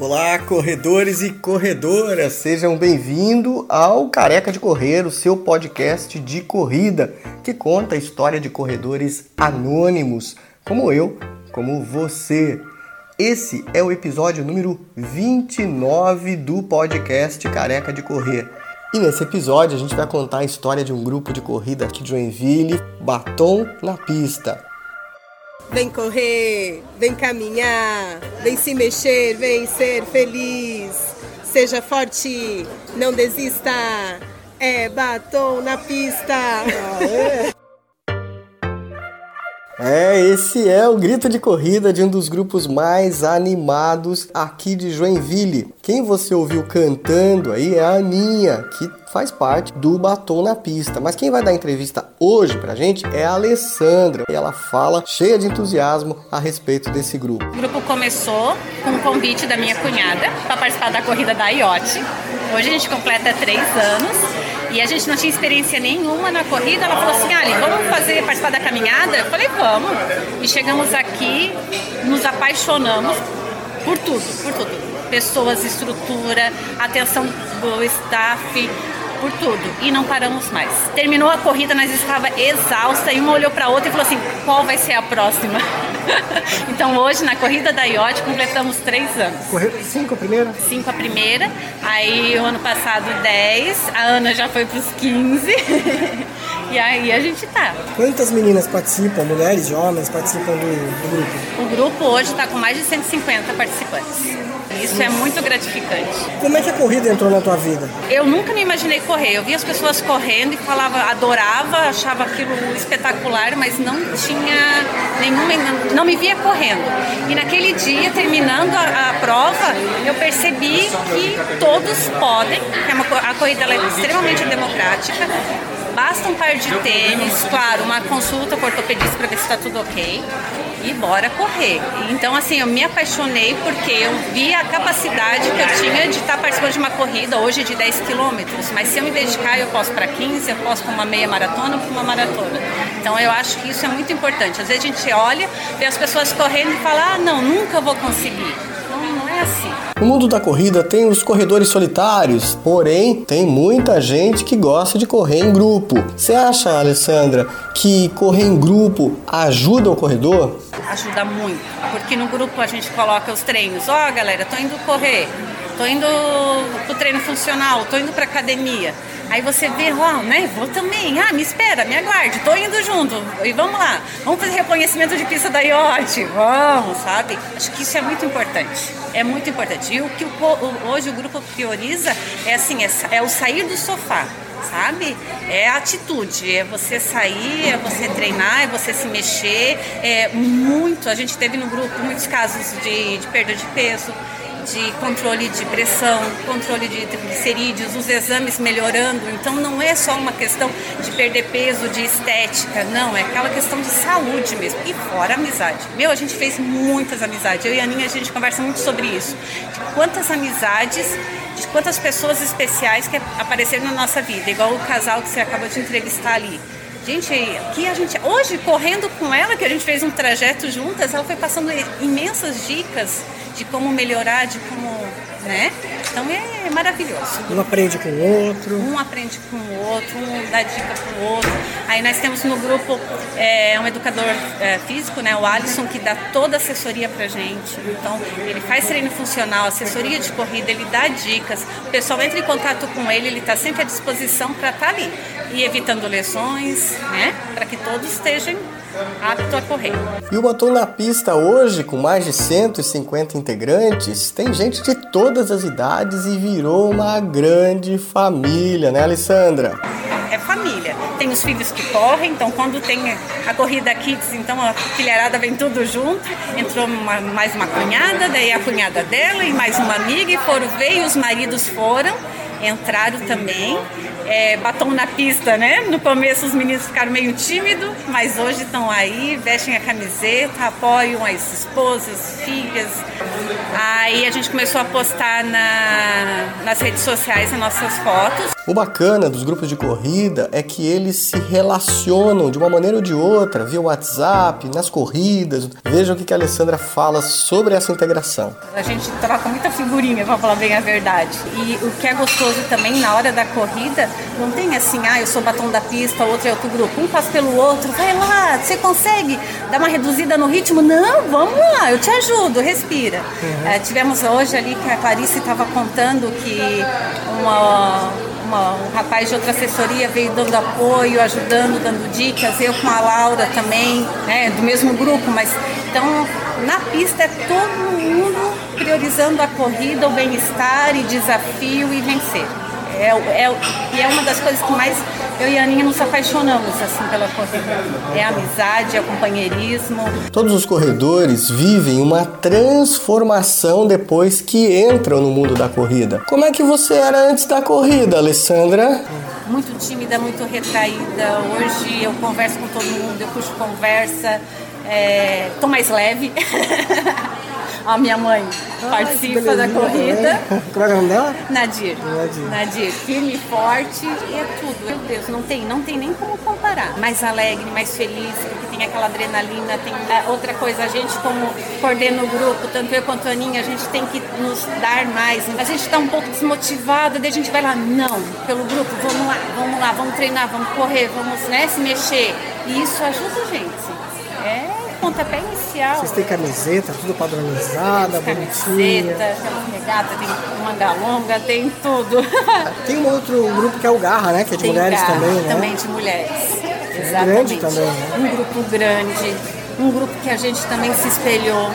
Olá, corredores e corredoras, sejam bem-vindos ao Careca de Correr, o seu podcast de corrida que conta a história de corredores anônimos, como eu, como você. Esse é o episódio número 29 do podcast Careca de Correr. E nesse episódio a gente vai contar a história de um grupo de corrida aqui de Joinville, Batom na Pista. Vem correr, vem caminhar, vem se mexer, vem ser feliz. Seja forte, não desista. É batom na pista. É, esse é o grito de corrida de um dos grupos mais animados aqui de Joinville. Quem você ouviu cantando aí é a Aninha, que faz parte do Batom na Pista. Mas quem vai dar entrevista hoje pra gente é a Alessandra. E ela fala cheia de entusiasmo a respeito desse grupo. O grupo começou com um convite da minha cunhada para participar da corrida da IOT. Hoje a gente completa três anos e a gente não tinha experiência nenhuma na corrida. Ela falou assim: Ali, vamos fazer participar da caminhada? Eu falei: Vamos. E chegamos aqui, nos apaixonamos por tudo, por tudo. Pessoas, estrutura, atenção do staff, por tudo e não paramos mais. Terminou a corrida, nós estava exausta e uma olhou para outra e falou assim: qual vai ser a próxima? então hoje na corrida da IOT completamos três anos. Correu cinco a primeira? Cinco a primeira, aí o ano passado 10, a Ana já foi para os 15. E aí a gente tá. Quantas meninas participam, mulheres homens participam do, do grupo? O grupo hoje está com mais de 150 participantes. Isso é muito gratificante. Como é que a corrida entrou na tua vida? Eu nunca me imaginei correr. Eu via as pessoas correndo e falava, adorava, achava aquilo espetacular, mas não tinha nenhuma, não me via correndo. E naquele dia, terminando a, a prova, eu percebi que todos podem, que é uma, a corrida é extremamente democrática, Basta um par de tênis, claro, uma consulta com ortopedista para ver se está tudo ok e bora correr. Então, assim, eu me apaixonei porque eu vi a capacidade que eu tinha de estar participando de uma corrida hoje de 10 quilômetros, mas se eu me dedicar, eu posso para 15, eu posso para uma meia maratona ou para uma maratona. Então, eu acho que isso é muito importante. Às vezes a gente olha, vê as pessoas correndo e fala: ah, não, nunca vou conseguir. Não, não é assim. No mundo da corrida tem os corredores solitários, porém tem muita gente que gosta de correr em grupo. Você acha, Alessandra, que correr em grupo ajuda o corredor? Ajuda muito, porque no grupo a gente coloca os treinos. Ó, oh, galera, tô indo correr, tô indo pro treino funcional, tô indo pra academia. Aí você vê, oh, né? Vou também. Ah, me espera, me aguarde, tô indo junto. E vamos lá. Vamos fazer reconhecimento de pista da IOT. Vamos, sabe? Acho que isso é muito importante. É muito importante. E o que o, hoje o grupo prioriza é assim, é, é o sair do sofá sabe? É atitude, é você sair, é você treinar, é você se mexer. É muito. A gente teve no grupo muitos casos de, de perda de peso, de controle de pressão, controle de triglicerídeos, os exames melhorando. Então não é só uma questão de perder peso, de estética, não, é aquela questão de saúde mesmo. E fora amizade. Meu, a gente fez muitas amizades. Eu e a Aninha, a gente conversa muito sobre isso. De quantas amizades, de quantas pessoas especiais que apareceram na nossa vida, igual o casal que você acabou de entrevistar ali. Gente, que a gente hoje correndo com ela, que a gente fez um trajeto juntas, ela foi passando imensas dicas de como melhorar, de como, né? Então é maravilhoso. Um aprende com o outro. Um aprende com o outro, um dá dica para o outro. Aí nós temos no grupo é, um educador é, físico, né, o Alisson, que dá toda a assessoria para gente. Então ele faz treino funcional, assessoria de corrida, ele dá dicas. O pessoal entra em contato com ele, ele está sempre à disposição para estar tá ali e evitando lesões, né, para que todos estejam apto a correr. E o Batom na Pista hoje, com mais de 150 integrantes, tem gente de todas as idades e virou uma grande família, né, Alessandra? É família. Tem os filhos que correm, então quando tem a corrida Kids, então a filharada vem tudo junto. Entrou uma, mais uma cunhada, daí a cunhada dela e mais uma amiga e foram ver e os maridos foram entraram também é, batom na pista, né? No começo os meninos ficaram meio tímidos, mas hoje estão aí, vestem a camiseta, apoiam as esposas, filhas. Aí a gente começou a postar na, nas redes sociais as nossas fotos. O bacana dos grupos de corrida é que eles se relacionam de uma maneira ou de outra, via WhatsApp, nas corridas. Veja o que a Alessandra fala sobre essa integração. A gente troca muita figurinha, para falar bem a verdade. E o que é gostoso também na hora da corrida, não tem assim, ah, eu sou batom da pista, outro é outro grupo. Um passa pelo outro, vai lá, você consegue dar uma reduzida no ritmo? Não, vamos lá, eu te ajudo, respira. Uhum. É, tivemos hoje ali que a Clarice estava contando que uma uma, um rapaz de outra assessoria veio dando apoio, ajudando, dando dicas, eu com a Laura também, né, do mesmo grupo, mas então na pista é todo mundo priorizando a corrida, o bem-estar e desafio e vencer. É, é, e é uma das coisas que mais eu e a Aninha nos apaixonamos assim pela corrida. É a amizade, é o companheirismo. Todos os corredores vivem uma transformação depois que entram no mundo da corrida. Como é que você era antes da corrida, Alessandra? Muito tímida, muito retraída. Hoje eu converso com todo mundo, eu puxo conversa, é, tô mais leve. A minha mãe ah, participa da corrida. Qual é o nome dela? Nadir. Nadir. Nadir. Firme e forte e é tudo. Meu Deus, não tem, não tem nem como comparar. Mais alegre, mais feliz, porque tem aquela adrenalina, tem é, outra coisa, a gente como coordena o grupo, tanto eu quanto a Aninha, a gente tem que nos dar mais. A gente está um pouco desmotivada, daí a gente vai lá, não, pelo grupo, vamos lá, vamos lá, vamos treinar, vamos correr, vamos né, se mexer. E isso ajuda a gente. Pontapé inicial. Vocês têm camiseta, tudo padronizada, bonitinha. Camiseta, tem regata, tem manga longa, tem tudo. Tem um outro grupo que é o Garra, né? Que é de tem mulheres garra, também, né? Também de mulheres. É Exatamente. grande também, né? Um grupo grande, um grupo que a gente também se espelhou,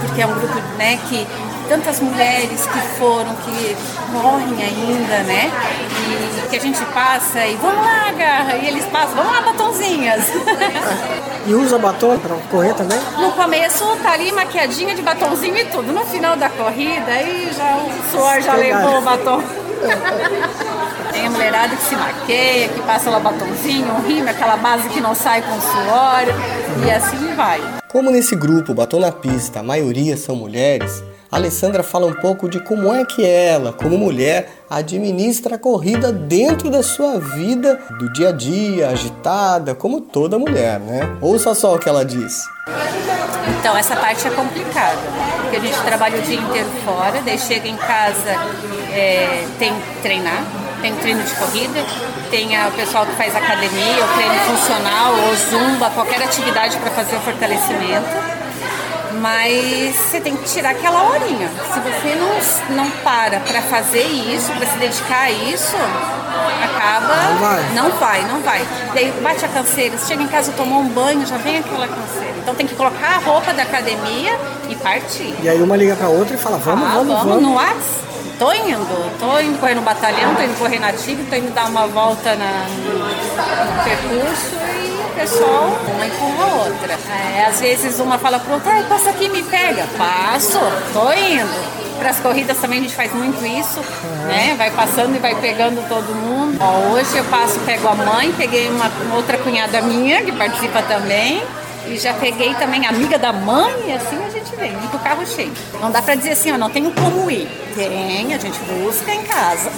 porque é um grupo né, que tantas mulheres que foram, que morrem ainda, né? E que a gente passa e vamos lá, garra, e eles passam, vamos lá, batonzinhas. E usa batom para correr também? No começo tá ali maquiadinha de batonzinho e tudo. No final da corrida, aí já o suor já levou o batom. Tem a mulherada que se maqueia, que passa lá batonzinho, um rime, aquela base que não sai com suor, e assim vai. Como nesse grupo Batom na Pista a maioria são mulheres, a Alessandra fala um pouco de como é que ela, como mulher, administra a corrida dentro da sua vida do dia a dia, agitada, como toda mulher, né? Ouça só o que ela diz. Então, essa parte é complicada, porque a gente trabalha o dia inteiro fora, daí chega em casa, é, tem que treinar, tem treino de corrida, tem o pessoal que faz academia, o treino funcional, ou zumba, qualquer atividade para fazer o fortalecimento mas você tem que tirar aquela horinha. Se você não, não para para fazer isso, para se dedicar a isso, acaba. Não vai. Não vai, não vai. Daí bate a canseira, você chega em casa, tomou um banho, já vem aquela canseira. Então tem que colocar a roupa da academia e partir. E aí uma liga para outra e fala: vamos, ah, vamos, vamos. no WhatsApp? Tô indo, tô indo correr no batalhão, tô indo correr na TIG, tô indo dar uma volta na, no percurso e pessoal, uma empurra a outra. É, às vezes uma fala pro outra, passa aqui me pega. Passo, tô indo. Para as corridas também a gente faz muito isso, né? Vai passando e vai pegando todo mundo. Ó, hoje eu passo, pego a mãe, peguei uma outra cunhada minha que participa também. E já peguei também amiga da mãe assim a gente vem, com o carro cheio. Não dá pra dizer assim, ó, não tenho como ir. Tem, a gente busca em casa.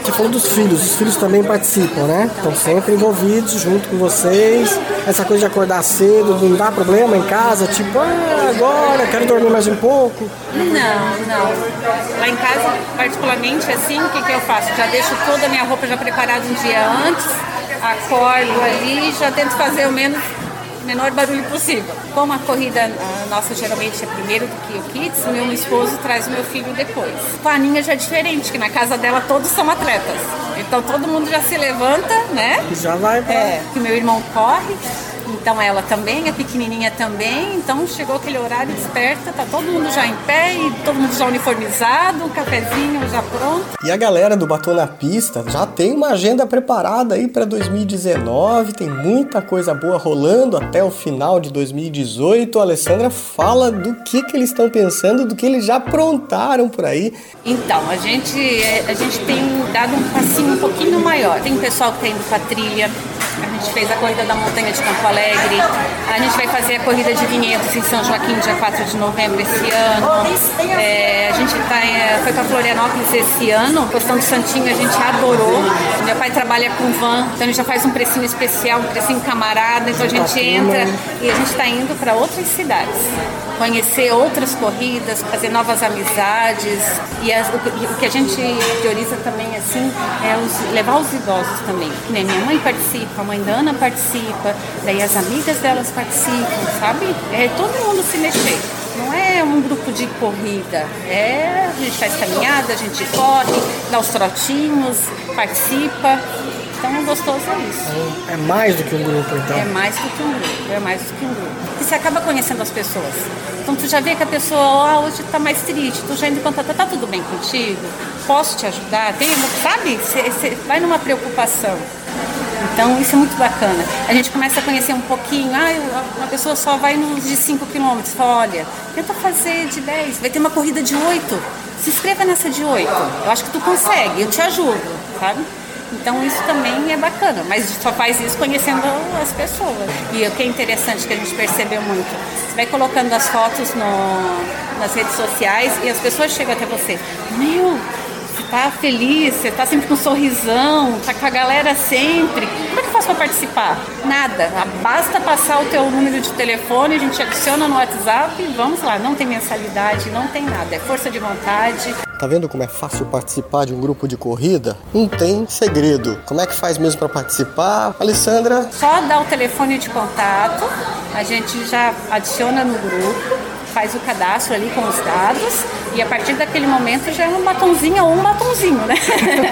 Você falou dos filhos, os filhos também participam, né? Estão sempre envolvidos junto com vocês. Essa coisa de acordar cedo, não dá problema em casa? Tipo, ah, agora quero dormir mais um pouco? Não, não. Lá em casa, particularmente assim, o que, que eu faço? Já deixo toda a minha roupa já preparada um dia antes, acordo ali, já tento fazer o menos menor barulho possível. Como a corrida a nossa geralmente é primeiro do que o Kids, meu esposo traz o meu filho depois. Com a Aninha já é diferente, que na casa dela todos são atletas. Então todo mundo já se levanta, né? Já vai pra... É, que meu irmão corre, Então ela também, a pequenininha também. Então chegou aquele horário desperta, tá todo mundo já em pé e todo mundo já uniformizado, um cafezinho já pronto. E a galera do Batom na Pista já tem uma agenda preparada aí para 2019, tem muita coisa boa rolando até o final de 2018. A Alessandra fala do que, que eles estão pensando, do que eles já aprontaram por aí. Então, a gente, a gente tem dado um passinho um pouquinho maior. Tem pessoal que está indo para trilha, gente fez a corrida da montanha de Campo Alegre. A gente vai fazer a corrida de vinhedos em São Joaquim, dia 4 de novembro esse ano. É, a gente tá, é, foi para Florianópolis esse ano. Postão do Santinho a gente adorou. Meu pai trabalha com van, então gente já faz um precinho especial, um precinho camarada. Então a gente entra e a gente está indo para outras cidades. Conhecer outras corridas, fazer novas amizades. E as, o, o, que a gente prioriza também assim é os, levar os idosos também. Minha mãe participa, a mãe da Ana participa, daí as amigas delas participam, sabe? É todo mundo se mexer. Não é um grupo de corrida, é a gente faz caminhada, a gente corre, dá os trotinhos, participa. Então, gostoso é isso. É mais do que um grupo, então? É mais do que um grupo, é mais do que um grupo. E você acaba conhecendo as pessoas. Então, tu já vê que a pessoa, ah, hoje tá mais triste, tu já indo contar, tá tudo bem contigo? Posso te ajudar? Tem, sabe? Você vai numa preocupação. Então isso é muito bacana. A gente começa a conhecer um pouquinho, ah, uma pessoa só vai nos de 5 quilômetros, olha, tenta fazer de 10, vai ter uma corrida de 8, se inscreva nessa de 8, eu acho que tu consegue, eu te ajudo, sabe? Então isso também é bacana, mas só faz isso conhecendo as pessoas. E o que é interessante que a gente percebeu muito, você vai colocando as fotos no, nas redes sociais e as pessoas chegam até você, meu, tá feliz, você tá sempre com um sorrisão, tá com a galera sempre. Como é que faz para participar? Nada. Basta passar o teu número de telefone, a gente adiciona no WhatsApp e vamos lá. Não tem mensalidade, não tem nada. É força de vontade. Tá vendo como é fácil participar de um grupo de corrida? Não tem segredo. Como é que faz mesmo para participar? Alessandra? Só dá o telefone de contato, a gente já adiciona no grupo faz o cadastro ali com os dados e a partir daquele momento já é um batonzinho ou um batonzinho, né?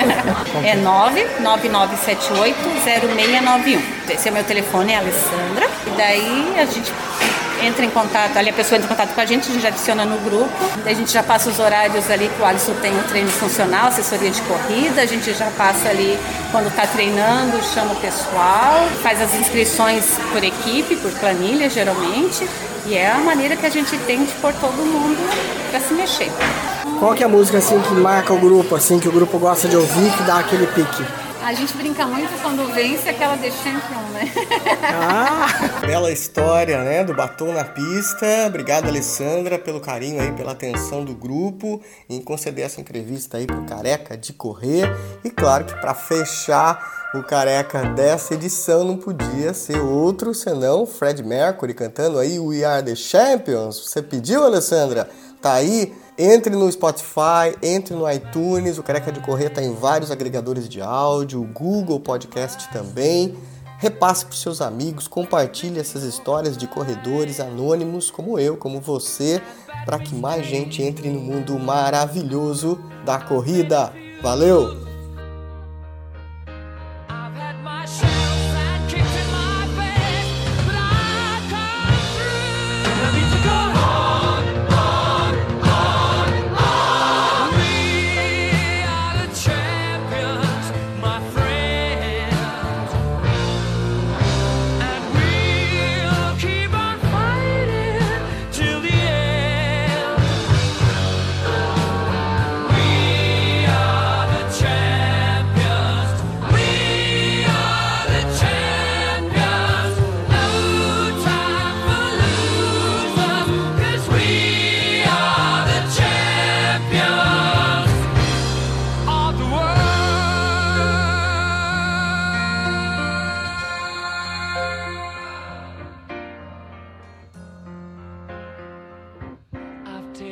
é 999780691. Esse é o meu telefone, é a Alessandra. E daí a gente entra em contato, ali a pessoa entra em contato com a gente, a gente adiciona no grupo, a gente já passa os horários ali que o Alisson tem o treino funcional, assessoria de corrida, a gente já passa ali quando está treinando, chama o pessoal, faz as inscrições por equipe, por planilha geralmente, e é a maneira que a gente tem de pôr todo mundo para se mexer. Qual que é a música assim que marca o grupo, assim, que o grupo gosta de ouvir, que dá aquele pique? A gente brinca muito quando vence aquela The Champion, né? Ah, bela história, né? Do batom na pista. Obrigado, Alessandra, pelo carinho aí, pela atenção do grupo em conceder essa entrevista aí pro Careca de Correr. E claro que para fechar o careca dessa edição não podia ser outro senão Fred Mercury cantando aí We Are the Champions. Você pediu, Alessandra? Tá aí entre no Spotify, entre no iTunes, o Careca de Correr está em vários agregadores de áudio, o Google Podcast também. Repasse para seus amigos, compartilhe essas histórias de corredores anônimos como eu, como você, para que mais gente entre no mundo maravilhoso da corrida. Valeu!